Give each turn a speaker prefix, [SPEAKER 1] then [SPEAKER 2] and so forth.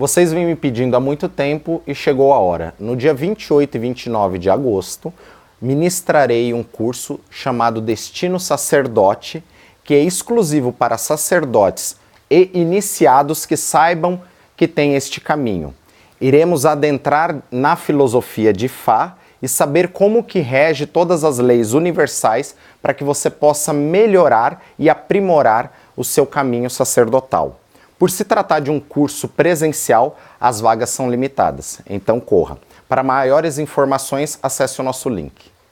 [SPEAKER 1] Vocês vêm me pedindo há muito tempo e chegou a hora. No dia 28 e 29 de agosto, ministrarei um curso chamado Destino Sacerdote, que é exclusivo para sacerdotes e iniciados que saibam que tem este caminho. Iremos adentrar na filosofia de Fá e saber como que rege todas as leis universais para que você possa melhorar e aprimorar o seu caminho sacerdotal. Por se tratar de um curso presencial, as vagas são limitadas, então corra. Para maiores informações, acesse o nosso link.